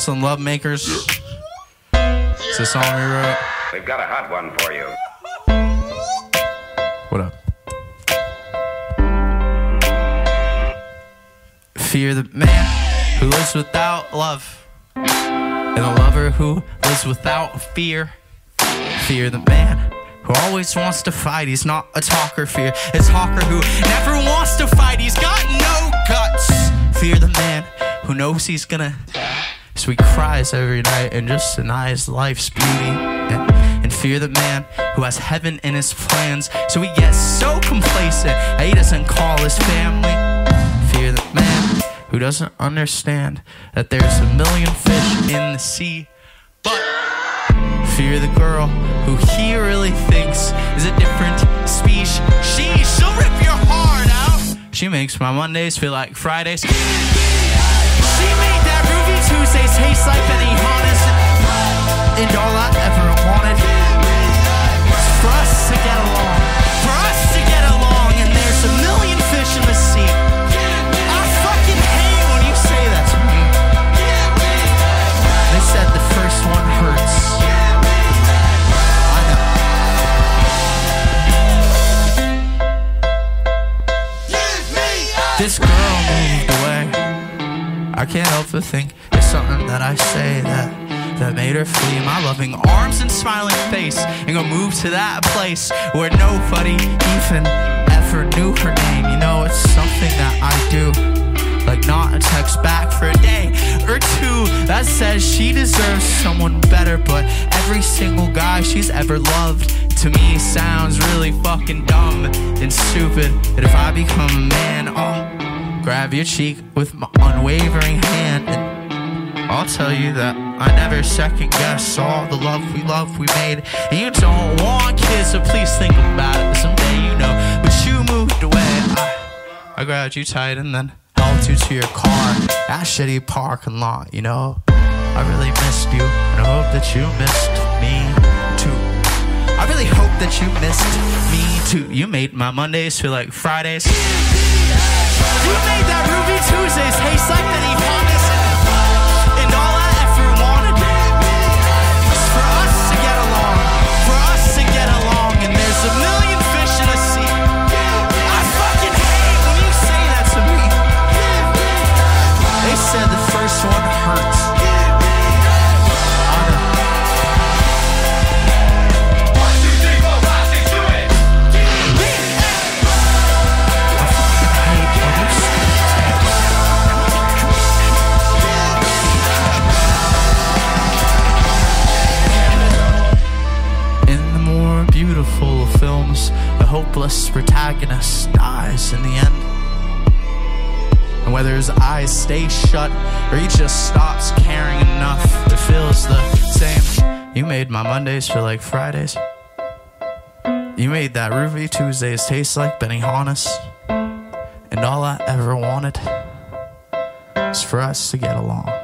to the Love Makers. It's a song we wrote. We've got a hot one for you. What up? Fear the man who lives without love, and the lover who lives without fear. Fear the man who always wants to fight. He's not a talker. Fear a talker who never wants to fight. He's got no guts. Fear the man who knows he's gonna. He cries every night and just denies life's beauty. And, fear the man who has heaven in his plans. So he gets so complacent that he doesn't call his family. Fear the man who doesn't understand that there's a million fish in the sea. But fear the girl who he really thinks is a different species. She'll rip your heart out. She makes my Mondays feel like Fridays. And all I ever wanted for us to get along. For us to get along. And there's a million fish in the sea. I fucking hate when you say that to me. They said the first one hurts. I know. This girl moved away. I can't help but think it's something that I say that that made her flee my loving arms and smiling face and go move to that place where nobody even ever knew her name. You know, it's something that I do. Like not a text back for a day or two that says she deserves someone better, but every single guy she's ever loved to me sounds really fucking dumb and stupid. That if I become a man, I'll grab your cheek with my unwavering hand and I'll tell you that I never second guess all the love we love we made. And you don't want kids, so please think about it someday, you know. But you moved away. I, I grabbed you tight and then helped you to your car. That shitty parking lot, you know. I really missed you, and I hope that you missed me too. I really hope that you missed me too. You made my Mondays feel like Fridays. You made hopeless protagonist dies in the end. And whether his eyes stay shut or he just stops caring enough, it feels the same. You made my Mondays feel like Fridays. You made that Ruby Tuesdays taste like Benihana's. And all I ever wanted was for us to get along.